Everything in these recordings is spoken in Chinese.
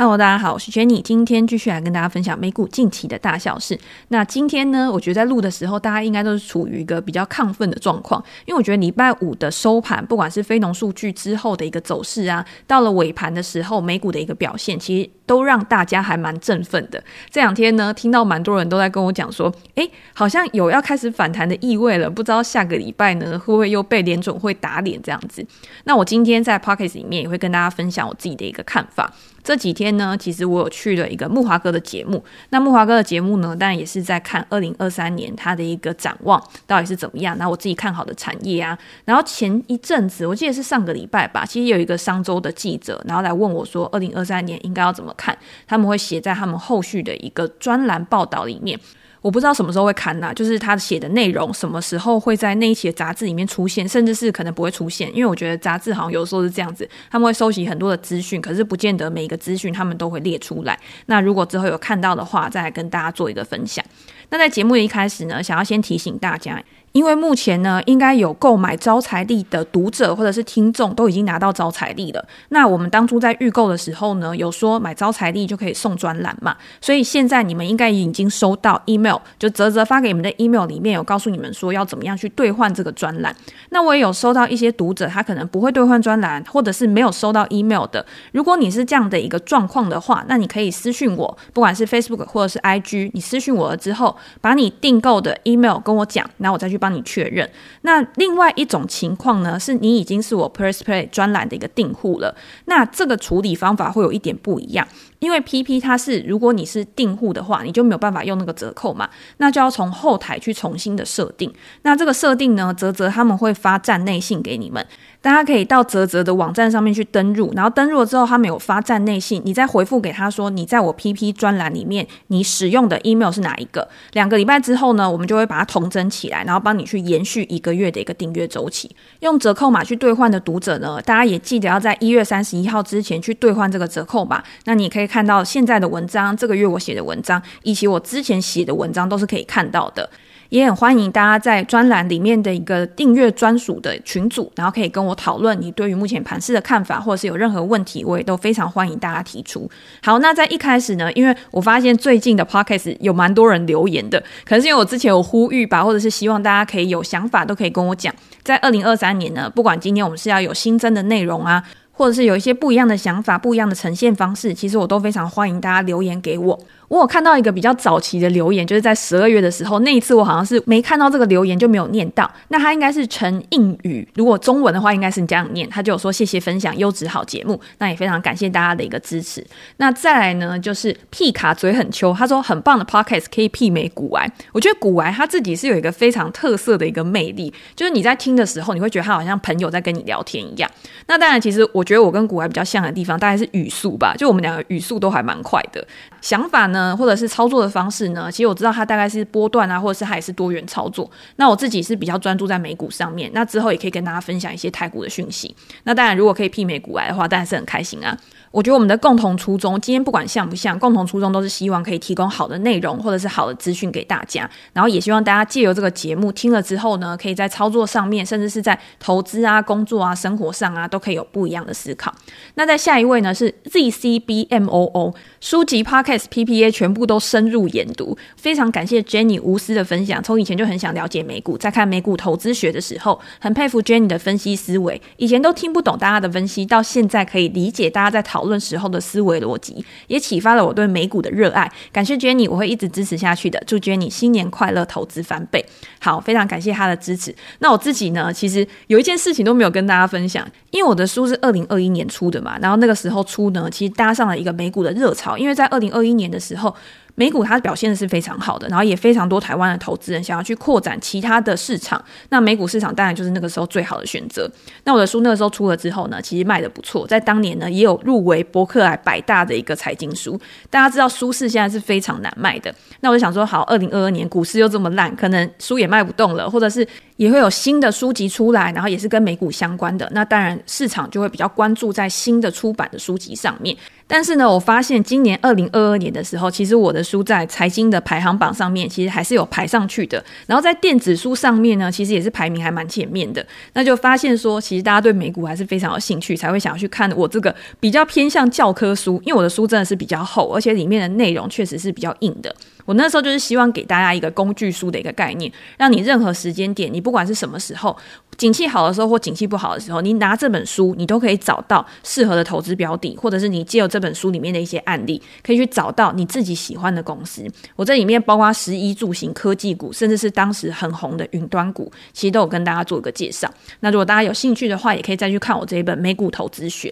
Hello，大家好，我是 Jenny，今天继续来跟大家分享美股近期的大小事。那今天呢，我觉得在录的时候，大家应该都是处于一个比较亢奋的状况，因为我觉得礼拜五的收盘，不管是非农数据之后的一个走势啊，到了尾盘的时候，美股的一个表现，其实都让大家还蛮振奋的。这两天呢，听到蛮多人都在跟我讲说，诶，好像有要开始反弹的意味了，不知道下个礼拜呢，会不会又被联总会打脸这样子？那我今天在 Pocket 里面也会跟大家分享我自己的一个看法。这几天呢，其实我有去了一个木华哥的节目。那木华哥的节目呢，当然也是在看二零二三年他的一个展望到底是怎么样。那我自己看好的产业啊，然后前一阵子我记得是上个礼拜吧，其实有一个商周的记者，然后来问我说，二零二三年应该要怎么看？他们会写在他们后续的一个专栏报道里面。我不知道什么时候会刊呐、就是他写的内容什么时候会在那一期的杂志里面出现，甚至是可能不会出现，因为我觉得杂志好像有时候是这样子，他们会收集很多的资讯，可是不见得每一个资讯他们都会列出来。那如果之后有看到的话，再跟大家做一个分享。那在节目一开始呢，想要先提醒大家。因为目前呢，应该有购买招财历的读者或者是听众都已经拿到招财历了。那我们当初在预购的时候呢，有说买招财历就可以送专栏嘛，所以现在你们应该已经收到 email，就泽泽发给你们的 email 里面有告诉你们说要怎么样去兑换这个专栏。那我也有收到一些读者，他可能不会兑换专栏，或者是没有收到 email 的。如果你是这样的一个状况的话，那你可以私讯我，不管是 Facebook 或者是 IG，你私讯我了之后，把你订购的 email 跟我讲，然后我再去帮你确认。那另外一种情况呢，是你已经是我 PressPlay 专栏的一个订户了。那这个处理方法会有一点不一样，因为 PP 它是如果你是订户的话，你就没有办法用那个折扣嘛，那就要从后台去重新的设定。那这个设定呢，泽泽他们会发站内信给你们。大家可以到泽泽的网站上面去登入，然后登入了之后，他们有发站内信，你再回复给他说，你在我 PP 专栏里面你使用的 email 是哪一个？两个礼拜之后呢，我们就会把它统整起来，然后帮你去延续一个月的一个订阅周期。用折扣码去兑换的读者呢，大家也记得要在一月三十一号之前去兑换这个折扣码。那你可以看到现在的文章，这个月我写的文章，以及我之前写的文章都是可以看到的。也很欢迎大家在专栏里面的一个订阅专属的群组，然后可以跟我讨论你对于目前盘市的看法，或者是有任何问题，我也都非常欢迎大家提出。好，那在一开始呢，因为我发现最近的 podcast 有蛮多人留言的，可能是因为我之前有呼吁吧，或者是希望大家可以有想法都可以跟我讲。在二零二三年呢，不管今天我们是要有新增的内容啊，或者是有一些不一样的想法、不一样的呈现方式，其实我都非常欢迎大家留言给我。我有看到一个比较早期的留言，就是在十二月的时候，那一次我好像是没看到这个留言就没有念到。那他应该是陈应宇，如果中文的话应该是你这样念，他就有说谢谢分享优质好节目，那也非常感谢大家的一个支持。那再来呢，就是屁卡嘴很秋，他说很棒的 podcast 可以媲美古玩，我觉得古玩他自己是有一个非常特色的一个魅力，就是你在听的时候，你会觉得他好像朋友在跟你聊天一样。那当然，其实我觉得我跟古玩比较像的地方，大概是语速吧，就我们两个语速都还蛮快的，想法呢。或者是操作的方式呢？其实我知道它大概是波段啊，或者是它也是多元操作。那我自己是比较专注在美股上面。那之后也可以跟大家分享一些台股的讯息。那当然，如果可以媲美股来的话，当然是很开心啊。我觉得我们的共同初衷，今天不管像不像，共同初衷都是希望可以提供好的内容或者是好的资讯给大家。然后也希望大家借由这个节目听了之后呢，可以在操作上面，甚至是在投资啊、工作啊、生活上啊，都可以有不一样的思考。那在下一位呢是 ZCBMOO 书籍、Podcast、PPA 全部都深入研读，非常感谢 Jenny 无私的分享。从以前就很想了解美股，在看美股投资学的时候，很佩服 Jenny 的分析思维。以前都听不懂大家的分析，到现在可以理解大家在讨。讨论时候的思维逻辑，也启发了我对美股的热爱。感谢 Jenny，我会一直支持下去的。祝 Jenny 新年快乐，投资翻倍。好，非常感谢他的支持。那我自己呢，其实有一件事情都没有跟大家分享，因为我的书是二零二一年出的嘛，然后那个时候出呢，其实搭上了一个美股的热潮，因为在二零二一年的时候。美股它表现的是非常好的，然后也非常多台湾的投资人想要去扩展其他的市场，那美股市场当然就是那个时候最好的选择。那我的书那个时候出了之后呢，其实卖得不错，在当年呢也有入围博客来百大的一个财经书。大家知道书市现在是非常难卖的，那我就想说，好，二零二二年股市又这么烂，可能书也卖不动了，或者是也会有新的书籍出来，然后也是跟美股相关的，那当然市场就会比较关注在新的出版的书籍上面。但是呢，我发现今年二零二二年的时候，其实我的书在财经的排行榜上面，其实还是有排上去的。然后在电子书上面呢，其实也是排名还蛮前面的。那就发现说，其实大家对美股还是非常有兴趣，才会想要去看我这个比较偏向教科书，因为我的书真的是比较厚，而且里面的内容确实是比较硬的。我那时候就是希望给大家一个工具书的一个概念，让你任何时间点，你不管是什么时候，景气好的时候或景气不好的时候，你拿这本书，你都可以找到适合的投资标的，或者是你借由这本书里面的一些案例，可以去找到你自己喜欢的公司。我这里面包括食衣住行科技股，甚至是当时很红的云端股，其实都有跟大家做一个介绍。那如果大家有兴趣的话，也可以再去看我这一本《美股投资学》。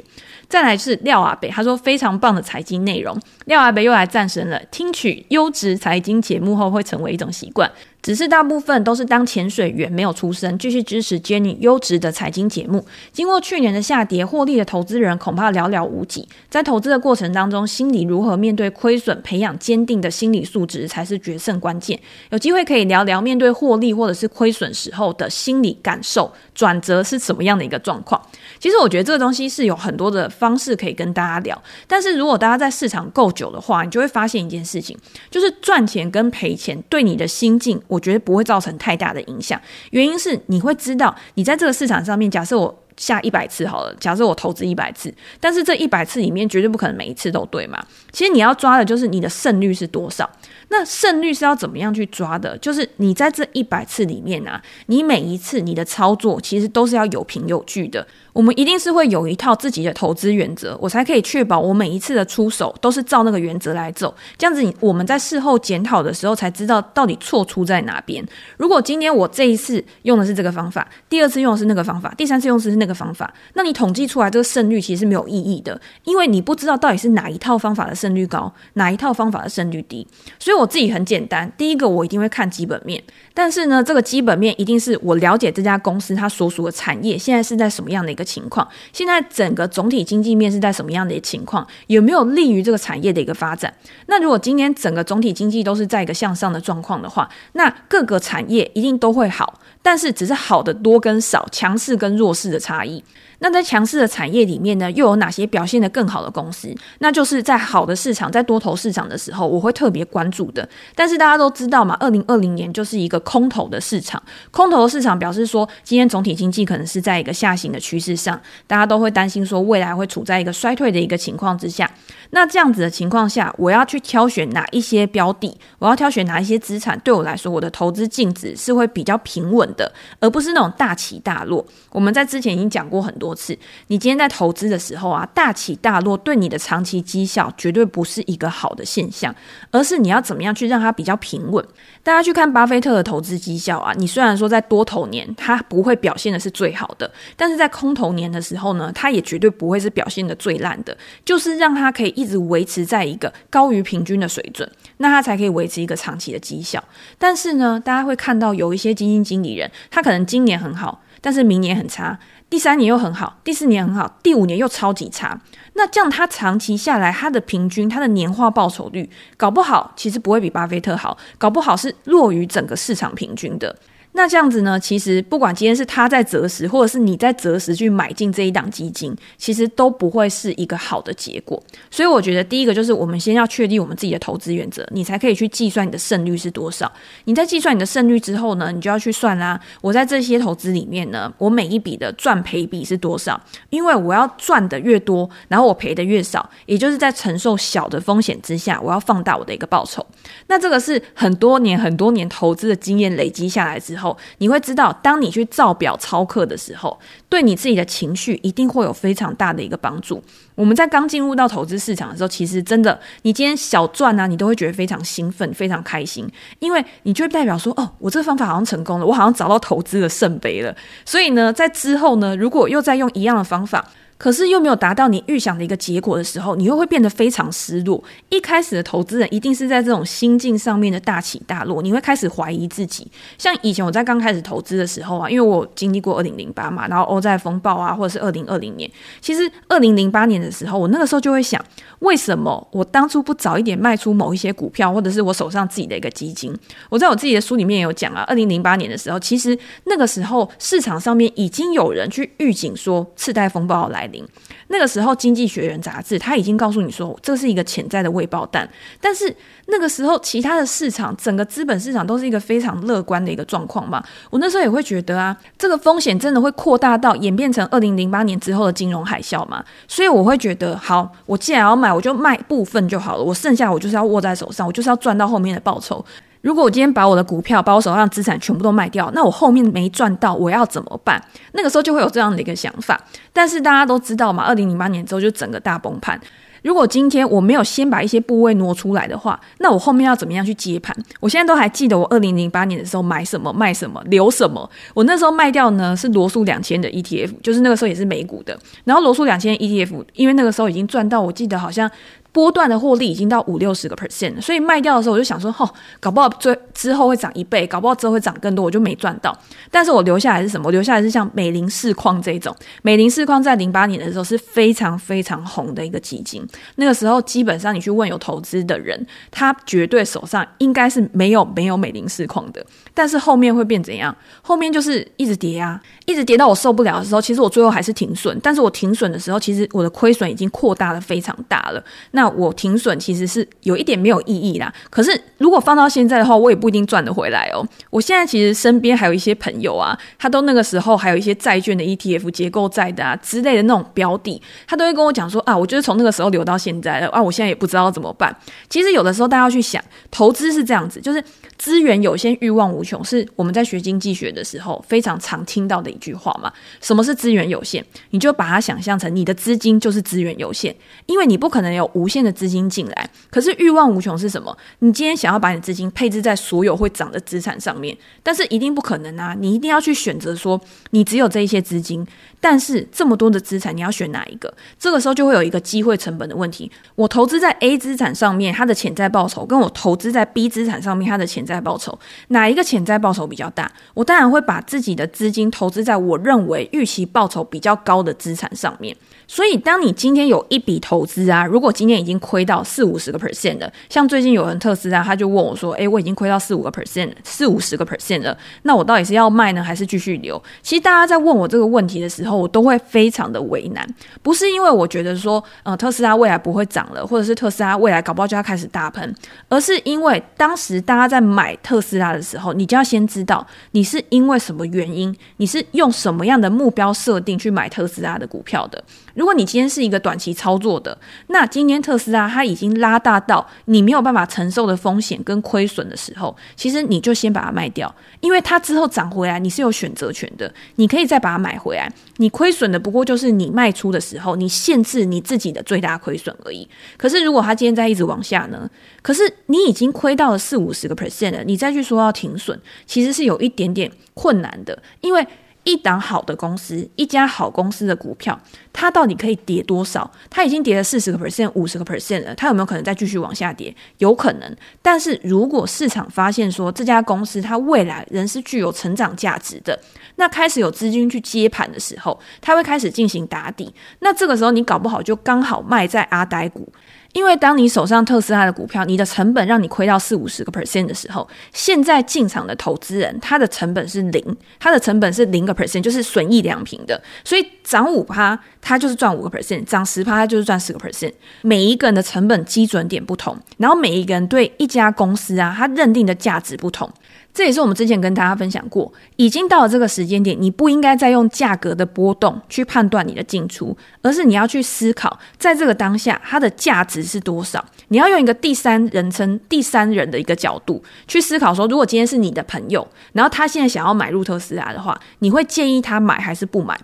再来是廖阿北，他说非常棒的财经内容。廖阿北又来战神了，听取优质财经节目后会成为一种习惯。只是大部分都是当潜水员，没有出身，继续支持 Jenny 优质的财经节目。经过去年的下跌，获利的投资人恐怕寥寥无几。在投资的过程当中，心理如何面对亏损，培养坚定的心理素质才是决胜关键。有机会可以聊聊面对获利或者是亏损时候的心理感受，转折是什么样的一个状况？其实我觉得这个东西是有很多的方式可以跟大家聊。但是如果大家在市场够久的话，你就会发现一件事情，就是赚钱跟赔钱对你的心境。我觉得不会造成太大的影响，原因是你会知道，你在这个市场上面，假设我下一百次好了，假设我投资一百次，但是这一百次里面绝对不可能每一次都对嘛。其实你要抓的就是你的胜率是多少。那胜率是要怎么样去抓的？就是你在这一百次里面啊，你每一次你的操作其实都是要有凭有据的。我们一定是会有一套自己的投资原则，我才可以确保我每一次的出手都是照那个原则来走。这样子，我们在事后检讨的时候才知道到底错出在哪边。如果今天我这一次用的是这个方法，第二次用的是那个方法，第三次用的是那个方法，那你统计出来这个胜率其实是没有意义的，因为你不知道到底是哪一套方法的胜率高，哪一套方法的胜率低。所以我自己很简单，第一个我一定会看基本面，但是呢，这个基本面一定是我了解这家公司它所属的产业现在是在什么样的一个情况？现在整个总体经济面是在什么样的一个情况？有没有利于这个产业的一个发展？那如果今年整个总体经济都是在一个向上的状况的话，那各个产业一定都会好，但是只是好的多跟少、强势跟弱势的差异。那在强势的产业里面呢，又有哪些表现得更好的公司？那就是在好的市场，在多头市场的时候，我会特别关注的。但是大家都知道嘛，二零二零年就是一个空头的市场。空头市场表示说，今天总体经济可能是在一个下行的趋势上，大家都会担心说，未来会处在一个衰退的一个情况之下。那这样子的情况下，我要去挑选哪一些标的？我要挑选哪一些资产？对我来说，我的投资净值是会比较平稳的，而不是那种大起大落。我们在之前已经讲过很多多次，你今天在投资的时候啊，大起大落对你的长期绩效绝对不是一个好的现象，而是你要怎么样去让它比较平稳。大家去看巴菲特的投资绩效啊，你虽然说在多头年它不会表现的是最好的，但是在空头年的时候呢，它也绝对不会是表现的最烂的，就是让它可以一直维持在一个高于平均的水准，那它才可以维持一个长期的绩效。但是呢，大家会看到有一些基金经理人，他可能今年很好。但是明年很差，第三年又很好，第四年很好，第五年又超级差。那这样，它长期下来，它的平均，它的年化报酬率，搞不好其实不会比巴菲特好，搞不好是弱于整个市场平均的。那这样子呢？其实不管今天是他在择时，或者是你在择时去买进这一档基金，其实都不会是一个好的结果。所以我觉得第一个就是我们先要确定我们自己的投资原则，你才可以去计算你的胜率是多少。你在计算你的胜率之后呢，你就要去算啦。我在这些投资里面呢，我每一笔的赚赔比是多少？因为我要赚的越多，然后我赔的越少，也就是在承受小的风险之下，我要放大我的一个报酬。那这个是很多年、很多年投资的经验累积下来之后。你会知道，当你去照表操课的时候，对你自己的情绪一定会有非常大的一个帮助。我们在刚进入到投资市场的时候，其实真的，你今天小赚啊，你都会觉得非常兴奋、非常开心，因为你就会代表说，哦，我这个方法好像成功了，我好像找到投资的圣杯了。所以呢，在之后呢，如果又再用一样的方法，可是又没有达到你预想的一个结果的时候，你又会变得非常失落。一开始的投资人一定是在这种心境上面的大起大落，你会开始怀疑自己。像以前我在刚开始投资的时候啊，因为我经历过二零零八嘛，然后欧债风暴啊，或者是二零二零年。其实二零零八年的时候，我那个时候就会想，为什么我当初不早一点卖出某一些股票，或者是我手上自己的一个基金？我在我自己的书里面也有讲啊，二零零八年的时候，其实那个时候市场上面已经有人去预警说次贷风暴要来。临。那个时候，《经济学人》杂志他已经告诉你说，这是一个潜在的未爆弹。但是那个时候，其他的市场，整个资本市场都是一个非常乐观的一个状况嘛。我那时候也会觉得啊，这个风险真的会扩大到演变成二零零八年之后的金融海啸嘛。所以我会觉得，好，我既然要卖，我就卖部分就好了。我剩下我就是要握在手上，我就是要赚到后面的报酬。如果我今天把我的股票、把我手上资产全部都卖掉，那我后面没赚到，我要怎么办？那个时候就会有这样的一个想法。但是大家都知道嘛，二零零八年之后就整个大崩盘。如果今天我没有先把一些部位挪出来的话，那我后面要怎么样去接盘？我现在都还记得我二零零八年的时候买什么、卖什么、留什么。我那时候卖掉呢是罗素两千的 ETF，就是那个时候也是美股的。然后罗素两千 ETF，因为那个时候已经赚到，我记得好像。波段的获利已经到五六十个 percent，所以卖掉的时候我就想说，吼，搞不好最之后会涨一倍，搞不好之后会涨更多，我就没赚到。但是我留下来是什么？我留下来是像美林市矿这种，美林市矿在零八年的时候是非常非常红的一个基金。那个时候基本上你去问有投资的人，他绝对手上应该是没有没有美林市矿的。但是后面会变怎样？后面就是一直跌啊，一直跌到我受不了的时候，其实我最后还是停损。但是我停损的时候，其实我的亏损已经扩大的非常大了。那我停损其实是有一点没有意义啦。可是如果放到现在的话，我也不一定赚得回来哦。我现在其实身边还有一些朋友啊，他都那个时候还有一些债券的 ETF、结构债的啊之类的那种标的，他都会跟我讲说啊，我就是从那个时候留到现在了啊，我现在也不知道怎么办。其实有的时候大家要去想，投资是这样子，就是资源有限，欲望无穷，是我们在学经济学的时候非常常听到的一句话嘛。什么是资源有限？你就把它想象成你的资金就是资源有限，因为你不可能有无限的资金进来，可是欲望无穷是什么？你今天想要把你资金配置在所有会涨的资产上面，但是一定不可能啊！你一定要去选择说，你只有这一些资金，但是这么多的资产，你要选哪一个？这个时候就会有一个机会成本的问题。我投资在 A 资产上面，它的潜在报酬，跟我投资在 B 资产上面，它的潜在报酬，哪一个潜在报酬比较大？我当然会把自己的资金投资在我认为预期报酬比较高的资产上面。所以，当你今天有一笔投资啊，如果今天已经亏到四五十个 percent 了，像最近有人特斯拉，他就问我说：“诶，我已经亏到四五个 percent，四五十个 percent 了，那我到底是要卖呢，还是继续留？”其实大家在问我这个问题的时候，我都会非常的为难，不是因为我觉得说，呃，特斯拉未来不会涨了，或者是特斯拉未来搞不好就要开始大喷，而是因为当时大家在买特斯拉的时候，你就要先知道你是因为什么原因，你是用什么样的目标设定去买特斯拉的股票的。如果你今天是一个短期操作的，那今天特斯拉它已经拉大到你没有办法承受的风险跟亏损的时候，其实你就先把它卖掉，因为它之后涨回来你是有选择权的，你可以再把它买回来。你亏损的不过就是你卖出的时候，你限制你自己的最大亏损而已。可是如果它今天再一直往下呢？可是你已经亏到了四五十个 percent 了，你再去说要停损，其实是有一点点困难的，因为。一档好的公司，一家好公司的股票，它到底可以跌多少？它已经跌了四十个 percent、五十个 percent 了，它有没有可能再继续往下跌？有可能。但是如果市场发现说这家公司它未来仍是具有成长价值的，那开始有资金去接盘的时候，它会开始进行打底。那这个时候你搞不好就刚好卖在阿呆股。因为当你手上特斯拉的股票，你的成本让你亏到四五十个 percent 的时候，现在进场的投资人他的成本是零，他的成本是零个 percent，就是损益两平的。所以涨五趴，他就是赚五个 percent；涨十趴，他就是赚十个 percent。每一个人的成本基准点不同，然后每一个人对一家公司啊，他认定的价值不同。这也是我们之前跟大家分享过，已经到了这个时间点，你不应该再用价格的波动去判断你的进出，而是你要去思考，在这个当下它的价值是多少。你要用一个第三人称、第三人的一个角度去思考，说如果今天是你的朋友，然后他现在想要买入特斯拉的话，你会建议他买还是不买？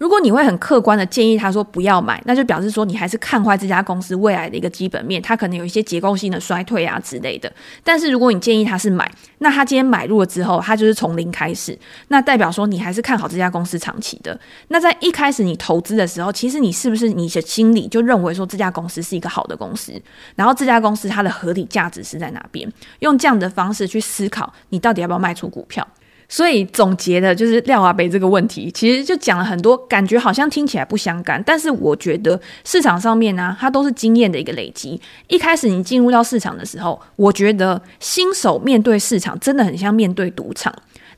如果你会很客观的建议他说不要买，那就表示说你还是看坏这家公司未来的一个基本面，它可能有一些结构性的衰退啊之类的。但是如果你建议他是买，那他今天买入了之后，他就是从零开始，那代表说你还是看好这家公司长期的。那在一开始你投资的时候，其实你是不是你的心里就认为说这家公司是一个好的公司，然后这家公司它的合理价值是在哪边？用这样的方式去思考，你到底要不要卖出股票？所以总结的就是廖阿北这个问题，其实就讲了很多，感觉好像听起来不相干，但是我觉得市场上面呢、它都是经验的一个累积。一开始你进入到市场的时候，我觉得新手面对市场真的很像面对赌场。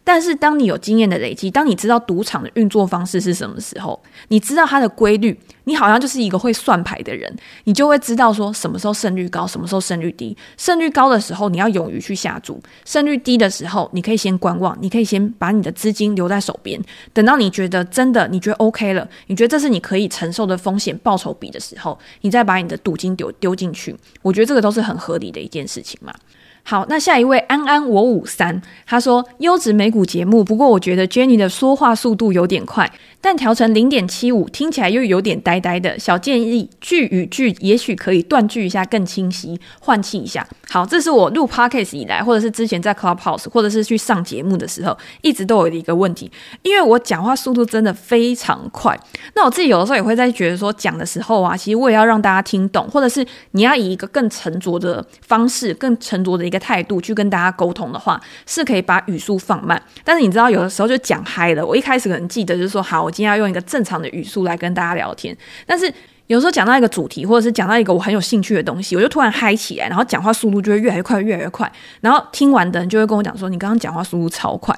但是当你有经验的累积，当你知道赌场的运作方式是什么时候，你知道它的规律，你好像就是一个会算牌的人，你就会知道说什么时候胜率高，什么时候胜率低。胜率高的时候，你要勇于去下注；胜率低的时候，你可以先观望，你可以先把你的资金留在手边，等到你觉得真的你觉得 OK 了，你觉得这是你可以承受的风险报酬比的时候，你再把你的赌金丢丢进去。我觉得这个都是很合理的一件事情嘛。好，那下一位安安我五三，他说优质美股节目，不过我觉得 Jenny 的说话速度有点快。但调成零点七五，听起来又有点呆呆的。小建议，句与句也许可以断句一下，更清晰，换气一下。好，这是我录 podcast 以来，或者是之前在 Clubhouse，或者是去上节目的时候，一直都有的一个问题，因为我讲话速度真的非常快。那我自己有的时候也会在觉得说，讲的时候啊，其实我也要让大家听懂，或者是你要以一个更沉着的方式，更沉着的一个态度去跟大家沟通的话，是可以把语速放慢。但是你知道，有的时候就讲嗨了。我一开始可能记得就是说，好。我今天要用一个正常的语速来跟大家聊天，但是。有时候讲到一个主题，或者是讲到一个我很有兴趣的东西，我就突然嗨起来，然后讲话速度就会越来越快，越来越快。然后听完的人就会跟我讲说：“你刚刚讲话速度超快。”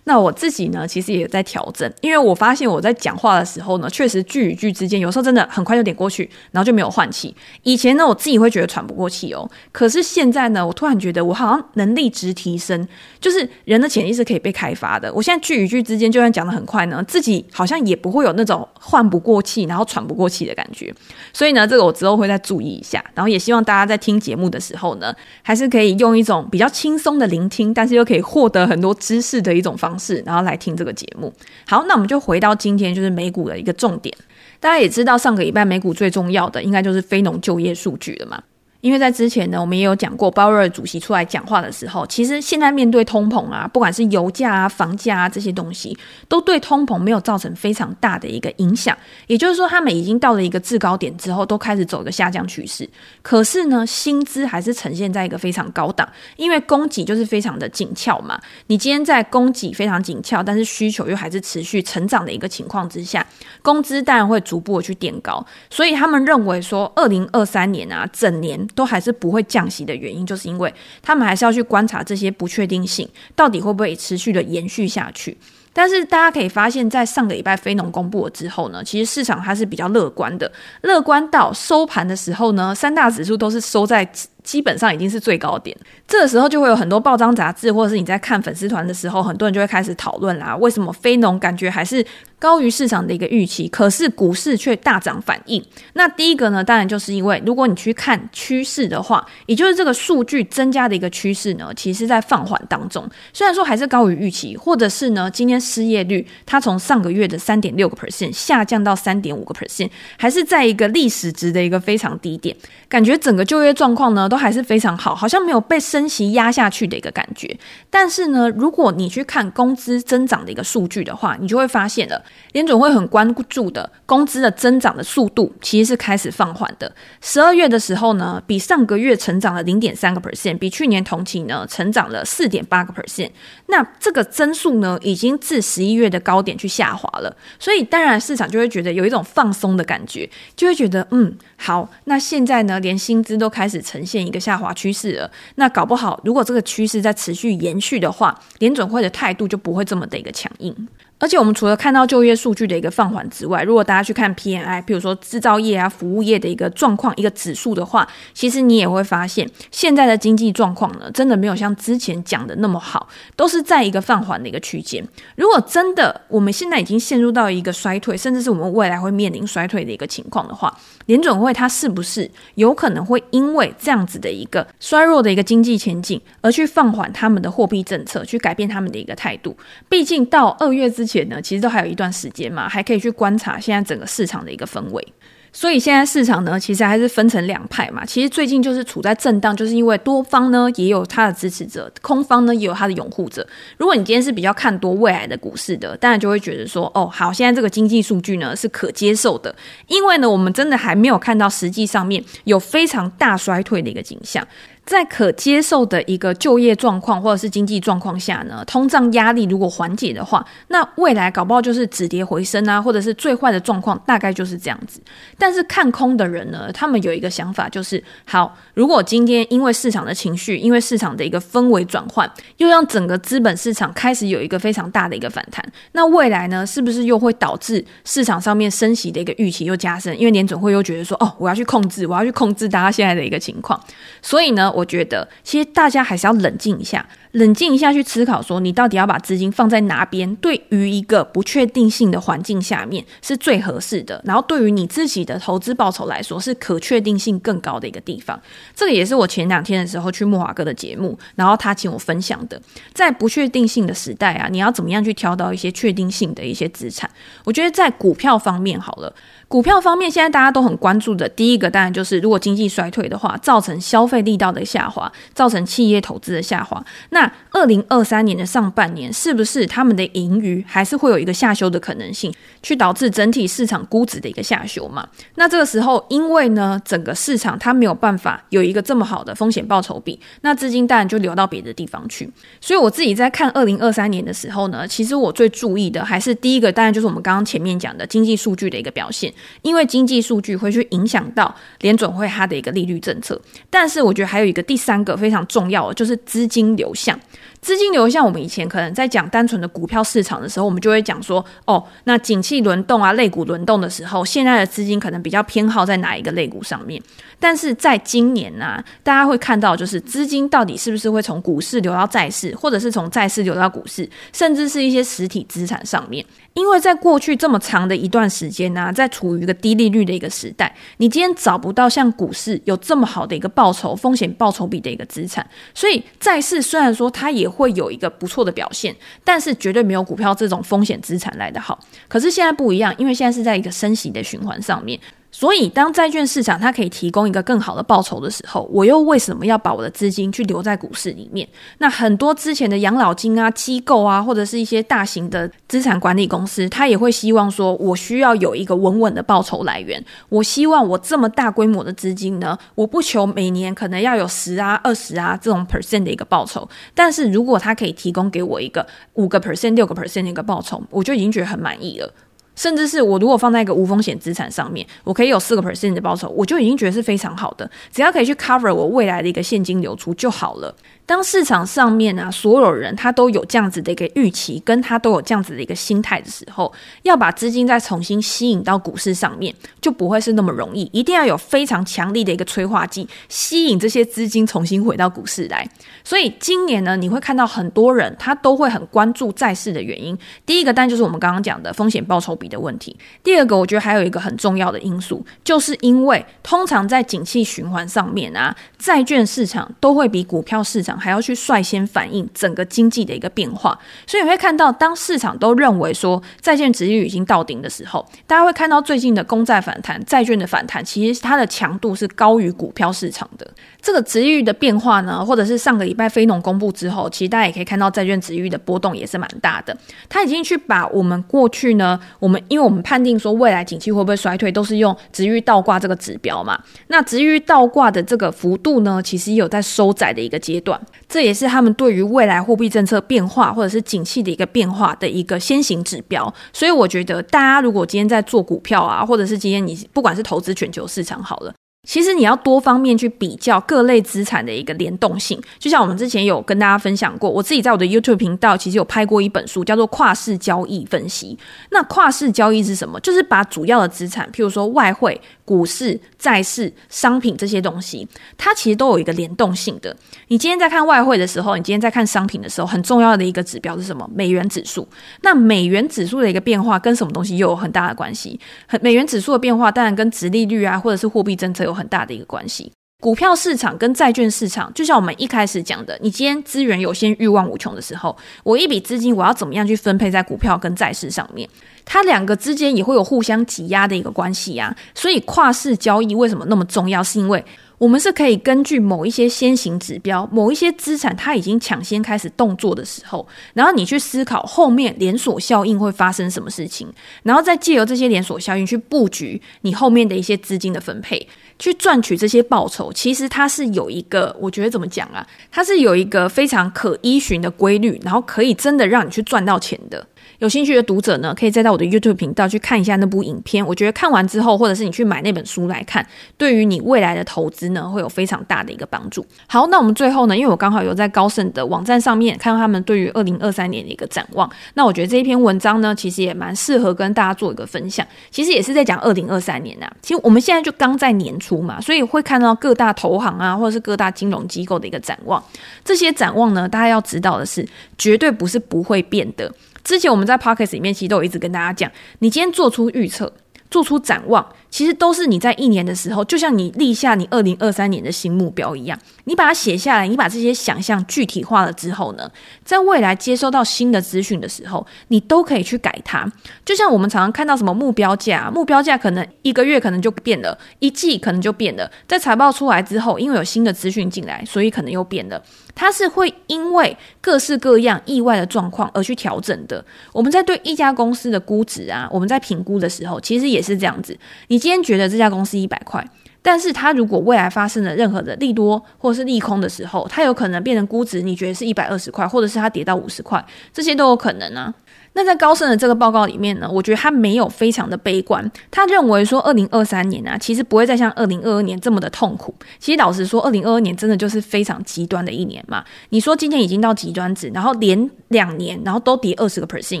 那我自己呢，其实也在调整，因为我发现我在讲话的时候呢，确实句与句之间有时候真的很快就点过去，然后就没有换气。以前呢，我自己会觉得喘不过气哦，可是现在呢，我突然觉得我好像能力值提升，就是人的潜力是可以被开发的。我现在句与句之间就算讲得很快呢，自己好像也不会有那种换不过气，然后喘不过气的感觉。所以呢，这个我之后会再注意一下，然后也希望大家在听节目的时候呢，还是可以用一种比较轻松的聆听，但是又可以获得很多知识的一种方式，然后来听这个节目。好，那我们就回到今天就是美股的一个重点，大家也知道上个礼拜美股最重要的应该就是非农就业数据了嘛。因为在之前呢，我们也有讲过，鲍威尔主席出来讲话的时候，其实现在面对通膨啊，不管是油价啊、房价啊这些东西，都对通膨没有造成非常大的一个影响。也就是说，他们已经到了一个制高点之后，都开始走一个下降趋势。可是呢，薪资还是呈现在一个非常高档，因为供给就是非常的紧俏嘛。你今天在供给非常紧俏，但是需求又还是持续成长的一个情况之下，工资当然会逐步的去垫高。所以他们认为说，二零二三年啊，整年。都还是不会降息的原因，就是因为他们还是要去观察这些不确定性到底会不会持续的延续下去。但是大家可以发现，在上个礼拜非农公布了之后呢，其实市场它是比较乐观的，乐观到收盘的时候呢，三大指数都是收在。基本上已经是最高点，这个时候就会有很多报章杂志，或者是你在看粉丝团的时候，很多人就会开始讨论啦。为什么非农感觉还是高于市场的一个预期，可是股市却大涨反应？那第一个呢，当然就是因为如果你去看趋势的话，也就是这个数据增加的一个趋势呢，其实在放缓当中。虽然说还是高于预期，或者是呢，今天失业率它从上个月的三点六个 percent 下降到三点五个 percent，还是在一个历史值的一个非常低点，感觉整个就业状况呢，都还是非常好，好像没有被升息压下去的一个感觉。但是呢，如果你去看工资增长的一个数据的话，你就会发现了，联准会很关注的工资的增长的速度其实是开始放缓的。十二月的时候呢，比上个月成长了零点三个 percent，比去年同期呢成长了四点八个 percent。那这个增速呢，已经自十一月的高点去下滑了。所以当然市场就会觉得有一种放松的感觉，就会觉得嗯，好，那现在呢，连薪资都开始呈现一个下滑趋势了，那搞不好，如果这个趋势在持续延续的话，联准会的态度就不会这么的一个强硬。而且我们除了看到就业数据的一个放缓之外，如果大家去看 PMI，比如说制造业啊、服务业的一个状况、一个指数的话，其实你也会发现，现在的经济状况呢，真的没有像之前讲的那么好，都是在一个放缓的一个区间。如果真的我们现在已经陷入到一个衰退，甚至是我们未来会面临衰退的一个情况的话，联准会它是不是有可能会因为这样子的一个衰弱的一个经济前景，而去放缓他们的货币政策，去改变他们的一个态度？毕竟到二月之前。前呢，其实都还有一段时间嘛，还可以去观察现在整个市场的一个氛围。所以现在市场呢，其实还是分成两派嘛。其实最近就是处在震荡，就是因为多方呢也有他的支持者，空方呢也有他的拥护者。如果你今天是比较看多未来的股市的，当然就会觉得说，哦，好，现在这个经济数据呢是可接受的，因为呢我们真的还没有看到实际上面有非常大衰退的一个景象。在可接受的一个就业状况或者是经济状况下呢，通胀压力如果缓解的话，那未来搞不好就是止跌回升啊，或者是最坏的状况大概就是这样子。但是看空的人呢，他们有一个想法，就是好，如果今天因为市场的情绪，因为市场的一个氛围转换，又让整个资本市场开始有一个非常大的一个反弹，那未来呢，是不是又会导致市场上面升息的一个预期又加深？因为联准会又觉得说，哦，我要去控制，我要去控制大家现在的一个情况，所以呢。我觉得，其实大家还是要冷静一下。冷静一下去思考，说你到底要把资金放在哪边？对于一个不确定性的环境下面是最合适的。然后对于你自己的投资报酬来说，是可确定性更高的一个地方。这个也是我前两天的时候去莫华哥的节目，然后他请我分享的。在不确定性的时代啊，你要怎么样去挑到一些确定性的一些资产？我觉得在股票方面好了，股票方面现在大家都很关注的，第一个当然就是如果经济衰退的话，造成消费力道的下滑，造成企业投资的下滑，那那二零二三年的上半年，是不是他们的盈余还是会有一个下修的可能性，去导致整体市场估值的一个下修嘛？那这个时候，因为呢，整个市场它没有办法有一个这么好的风险报酬比，那资金当然就流到别的地方去。所以我自己在看二零二三年的时候呢，其实我最注意的还是第一个，当然就是我们刚刚前面讲的经济数据的一个表现，因为经济数据会去影响到联准会它的一个利率政策。但是我觉得还有一个第三个非常重要的，就是资金流向。象。资金流向，我们以前可能在讲单纯的股票市场的时候，我们就会讲说，哦，那景气轮动啊，类股轮动的时候，现在的资金可能比较偏好在哪一个类股上面。但是在今年呢、大家会看到，就是资金到底是不是会从股市流到债市，或者是从债市流到股市，甚至是一些实体资产上面。因为在过去这么长的一段时间呢、在处于一个低利率的一个时代，你今天找不到像股市有这么好的一个报酬、风险报酬比的一个资产，所以债市虽然说它也会有一个不错的表现，但是绝对没有股票这种风险资产来的好。可是现在不一样，因为现在是在一个升息的循环上面。所以，当债券市场它可以提供一个更好的报酬的时候，我又为什么要把我的资金去留在股市里面？那很多之前的养老金啊、机构啊，或者是一些大型的资产管理公司，他也会希望说，我需要有一个稳稳的报酬来源。我希望我这么大规模的资金呢，我不求每年可能要有十啊、二十啊这种 percent 的一个报酬，但是如果它可以提供给我一个五个 percent、六个 percent 的一个报酬，我就已经觉得很满意了。甚至是我如果放在一个无风险资产上面，我可以有四个 percent 的报酬，我就已经觉得是非常好的。只要可以去 cover 我未来的一个现金流出就好了。当市场上面啊，所有人他都有这样子的一个预期，跟他都有这样子的一个心态的时候，要把资金再重新吸引到股市上面，就不会是那么容易。一定要有非常强力的一个催化剂，吸引这些资金重新回到股市来。所以今年呢，你会看到很多人他都会很关注债市的原因。第一个，当然就是我们刚刚讲的风险报酬比的问题。第二个，我觉得还有一个很重要的因素，就是因为通常在景气循环上面啊，债券市场都会比股票市场。还要去率先反映整个经济的一个变化，所以你会看到，当市场都认为说债券殖利率已经到顶的时候，大家会看到最近的公债反弹、债券的反弹，其实它的强度是高于股票市场的。这个殖利率的变化呢，或者是上个礼拜非农公布之后，其实大家也可以看到债券殖利率的波动也是蛮大的。它已经去把我们过去呢，我因为我们判定说未来景气会不会衰退，都是用值域倒挂这个指标嘛。那值域倒挂的这个幅度呢，其实也有在收窄的一个阶段。这也是他们对于未来货币政策变化或者是景气的一个变化的一个先行指标。所以我觉得，大家如果今天在做股票啊，或者是今天你不管是投资全球市场好了。其实你要多方面去比较各类资产的一个联动性，就像我们之前有跟大家分享过，我自己在我的 YouTube 频道其实有拍过一本书，叫做《跨市交易分析》。那跨市交易是什么？就是把主要的资产，譬如说外汇、股市、债市、商品这些东西，它其实都有一个联动性的。你今天在看外汇的时候，你今天在看商品的时候，很重要的一个指标是什么？美元指数。那美元指数的一个变化跟什么东西又有很大的关系？美元指数的变化当然跟殖利率啊，或者是货币政策有。有很大的一个关系，股票市场跟债券市场，就像我们一开始讲的，你今天资源有限、欲望无穷的时候，我一笔资金我要怎么样去分配在股票跟债市上面？它两个之间也会有互相挤压的一个关系啊。所以跨市交易为什么那么重要？是因为我们是可以根据某一些先行指标、某一些资产它已经抢先开始动作的时候，然后你去思考后面连锁效应会发生什么事情，然后再借由这些连锁效应去布局你后面的一些资金的分配。去赚取这些报酬，其实它是有一个，我觉得怎么讲啊？它是有一个非常可依循的规律，然后可以真的让你去赚到钱的。有兴趣的读者呢，可以再到我的 YouTube 频道去看一下那部影片。我觉得看完之后，或者是你去买那本书来看，对于你未来的投资呢，会有非常大的一个帮助。好，那我们最后呢，因为我刚好有在高盛的网站上面看到他们对于二零二三年的一个展望，那我觉得这一篇文章呢，其实也蛮适合跟大家做一个分享。其实也是在讲二零二三年呐、其实我们现在就刚在年初嘛，所以会看到各大投行啊，或者是各大金融机构的一个展望。这些展望呢，大家要知道的是，绝对不是不会变的。之前我们在 p o c k e t 里面其实都有一直跟大家讲，你今天做出预测，做出展望。其实都是你在一年的时候，就像你立下你二零二三年的新目标一样，你把它写下来，你把这些想象具体化了之后呢，在未来接收到新的资讯的时候，你都可以去改它。就像我们常常看到什么目标价，目标价可能一个月可能就变了，一季可能就变了，在财报出来之后，因为有新的资讯进来，所以可能又变了。它是会因为各式各样意外的状况而去调整的。我们在对一家公司的估值啊，我们在评估的时候，其实也是这样子。你今天觉得这家公司一百块，但是它如果未来发生了任何的利多或是利空的时候，它有可能变成估值，你觉得是一百二十块，或者是它跌到五十块，这些都有可能啊。那在高盛的这个报告里面呢，我觉得他没有非常的悲观，他认为说二零二三年啊，其实不会再像二零二二年这么的痛苦。其实老实说，二零二二年真的就是非常极端的一年嘛。你说今天已经到极端值，然后连两年，然后都跌二十个 percent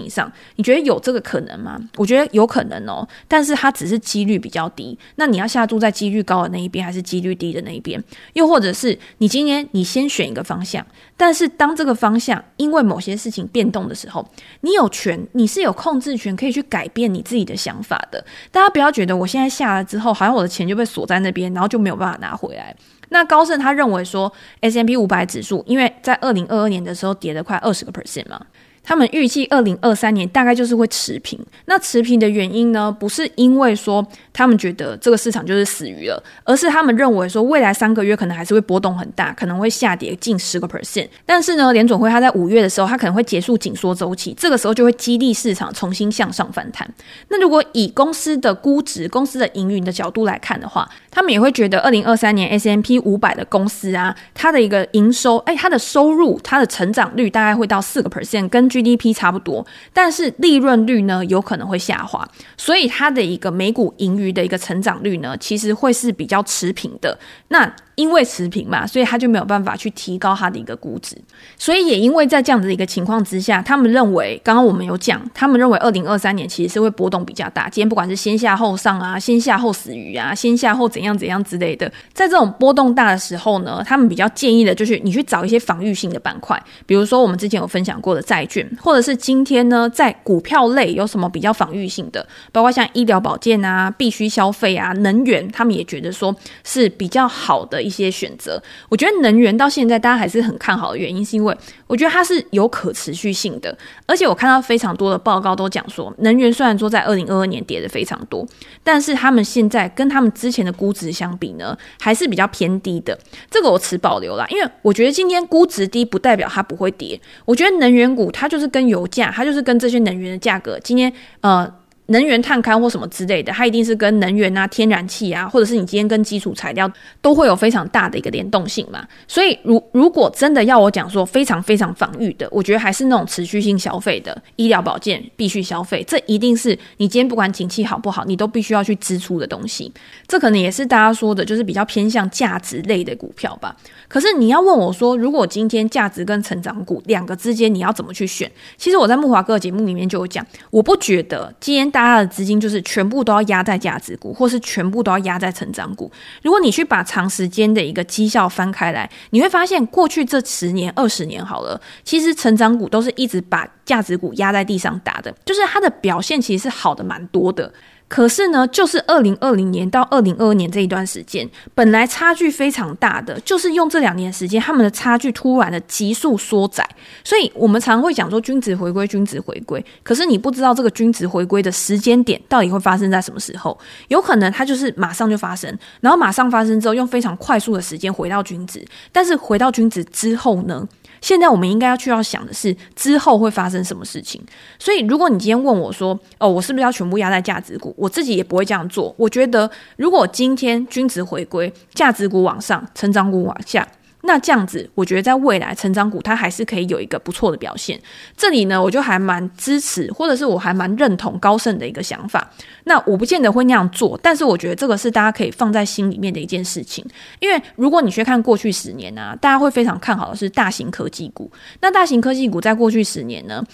以上，你觉得有这个可能吗？我觉得有可能哦，但是它只是几率比较低。那你要下注在几率高的那一边，还是几率低的那一边？又或者是你今天你先选一个方向，但是当这个方向因为某些事情变动的时候，你有权，你是有控制权，可以去改变你自己的想法的。大家不要觉得我现在下了之后，好像我的钱就被锁在那边，然后就没有办法拿回来。那高盛他认为说，S M P 五百指数，因为在二零二二年的时候跌了快二十个 percent 嘛。他们预计二零二三年大概就是会持平。那持平的原因呢，不是因为说他们觉得这个市场就是死鱼了，而是他们认为说未来三个月可能还是会波动很大，可能会下跌近十个 percent。但是呢，联准会他在五月的时候，他可能会结束紧缩周期，这个时候就会激励市场重新向上反弹。那如果以公司的估值、公司的营运的角度来看的话，他们也会觉得二零二三年 S M P 五百的公司啊，它的一个营收，哎，它的收入，它的成长率大概会到四个 percent，跟 GDP 差不多，但是利润率呢有可能会下滑，所以它的一个每股盈余的一个成长率呢，其实会是比较持平的。那因为持平嘛，所以他就没有办法去提高它的一个估值。所以也因为在这样子的一个情况之下，他们认为，刚刚我们有讲，他们认为二零二三年其实是会波动比较大。今天不管是先下后上啊，先下后死鱼啊，先下后怎样怎样之类的，在这种波动大的时候呢，他们比较建议的就是你去找一些防御性的板块，比如说我们之前有分享过的债券，或者是今天呢在股票类有什么比较防御性的，包括像医疗保健啊、必需消费啊、能源，他们也觉得说是比较好的。一些选择，我觉得能源到现在大家还是很看好的原因，是因为我觉得它是有可持续性的，而且我看到非常多的报告都讲说，能源虽然说在二零二二年跌得非常多，但是他们现在跟他们之前的估值相比呢，还是比较偏低的。这个我持保留啦，因为我觉得今天估值低不代表它不会跌。我觉得能源股它就是跟油价，它就是跟这些能源的价格，今天呃。能源探勘或什么之类的，它一定是跟能源啊、天然气啊，或者是你今天跟基础材料都会有非常大的一个联动性嘛。所以，如如果真的要我讲说非常非常防御的，我觉得还是那种持续性消费的医疗保健必须消费，这一定是你今天不管景气好不好，你都必须要去支出的东西。这可能也是大家说的，就是比较偏向价值类的股票吧。可是你要问我说，如果今天价值跟成长股两个之间你要怎么去选？其实我在木华哥的节目里面就有讲，我不觉得今天大家的资金就是全部都要压在价值股，或是全部都要压在成长股。如果你去把长时间的一个绩效翻开来，你会发现过去这十年、二十年好了，其实成长股都是一直把价值股压在地上打的，就是它的表现其实是好的蛮多的。可是呢，就是二零二零年到二零二二年这一段时间，本来差距非常大的，就是用这两年时间，他们的差距突然的急速缩窄。所以我们常会讲说均值回归，均值回归。可是你不知道这个均值回归的时间点到底会发生在什么时候？有可能它就是马上就发生，然后马上发生之后，用非常快速的时间回到均值。但是回到均值之后呢？现在我们应该要去要想的是之后会发生什么事情。所以如果你今天问我说，哦，我是不是要全部压在价值股？我自己也不会这样做。我觉得，如果今天均值回归，价值股往上，成长股往下。那这样子，我觉得在未来成长股它还是可以有一个不错的表现。这里呢，我就还蛮支持，或者是我还蛮认同高盛的一个想法。那我不见得会那样做，但是我觉得这个是大家可以放在心里面的一件事情。因为如果你去看过去十年呢、啊，大家会非常看好的是大型科技股。那大型科技股在过去十年呢，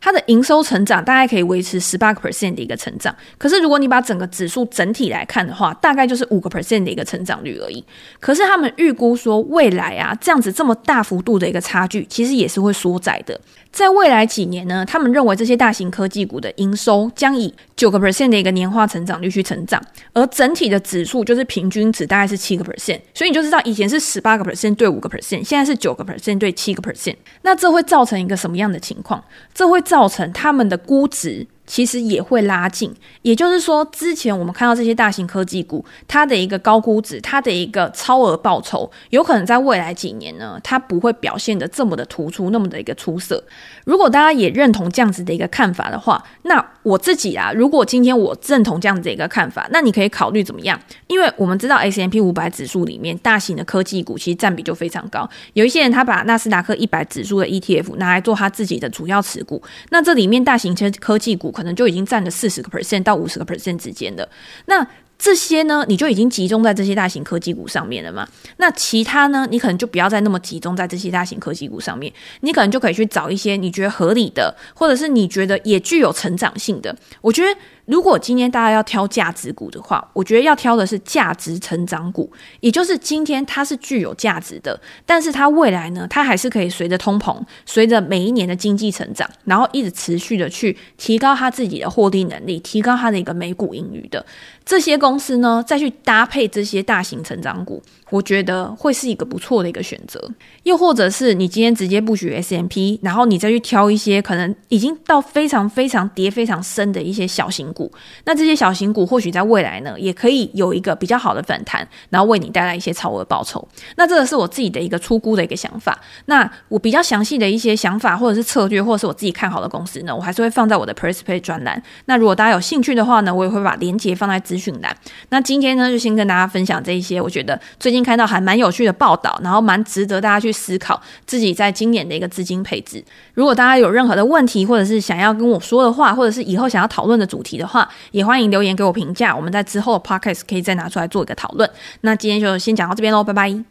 它的营收成长大概可以维持十八个 percent 的一个成长，可是如果你把整个指数整体来看的话，大概就是五个 percent 的一个成长率而已。可是他们预估说未来啊，这样子这么大幅度的一个差距，其实也是会缩窄的。在未来几年呢，他们认为这些大型科技股的营收将以九个 percent 的一个年化成长率去成长，而整体的指数就是平均值大概是七个 percent，所以你就知道以前是十八个 percent 对五个 percent，现在是九个 percent 对七个 percent，那这会造成一个什么样的情况？这会造成他们的估值。其实也会拉近，也就是说，之前我们看到这些大型科技股，它的一个高估值，它的一个超额报酬，有可能在未来几年呢，它不会表现的这么的突出，那么的一个出色。如果大家也认同这样子的一个看法的话，那我自己啊，如果今天我认同这样子的一个看法，那你可以考虑怎么样？因为我们知道 S M P 五百指数里面大型的科技股其实占比就非常高，有一些人他把纳斯达克一百指数的 ETF 拿来做他自己的主要持股，那这里面大型科科技股。可能就已经占了四十个 percent 到五十个 percent 之间的，那这些呢，你就已经集中在这些大型科技股上面了嘛？那其他呢，你可能就不要再那么集中在这些大型科技股上面，你可能就可以去找一些你觉得合理的，或者是你觉得也具有成长性的。我觉得。如果今天大家要挑价值股的话，我觉得要挑的是价值成长股，也就是今天它是具有价值的，但是它未来呢，它还是可以随着通膨，随着每一年的经济成长，然后一直持续的去提高它自己的获利能力，提高它的一个每股盈余的这些公司呢，再去搭配这些大型成长股，我觉得会是一个不错的一个选择。又或者是你今天直接布局 S M P，然后你再去挑一些可能已经到非常非常跌非常深的一些小型股。股那这些小型股或许在未来呢，也可以有一个比较好的反弹，然后为你带来一些超额报酬。那这个是我自己的一个初估的一个想法。那我比较详细的一些想法，或者是策略，或者是我自己看好的公司呢，我还是会放在我的 Press Play 专栏。那如果大家有兴趣的话呢，我也会把链接放在资讯栏。那今天呢，就先跟大家分享这一些，我觉得最近看到还蛮有趣的报道，然后蛮值得大家去思考自己在今年的一个资金配置。如果大家有任何的问题，或者是想要跟我说的话，或者是以后想要讨论的主题的话，也欢迎留言给我评价，我们在之后的 podcast 可以再拿出来做一个讨论。那今天就先讲到这边喽，拜拜。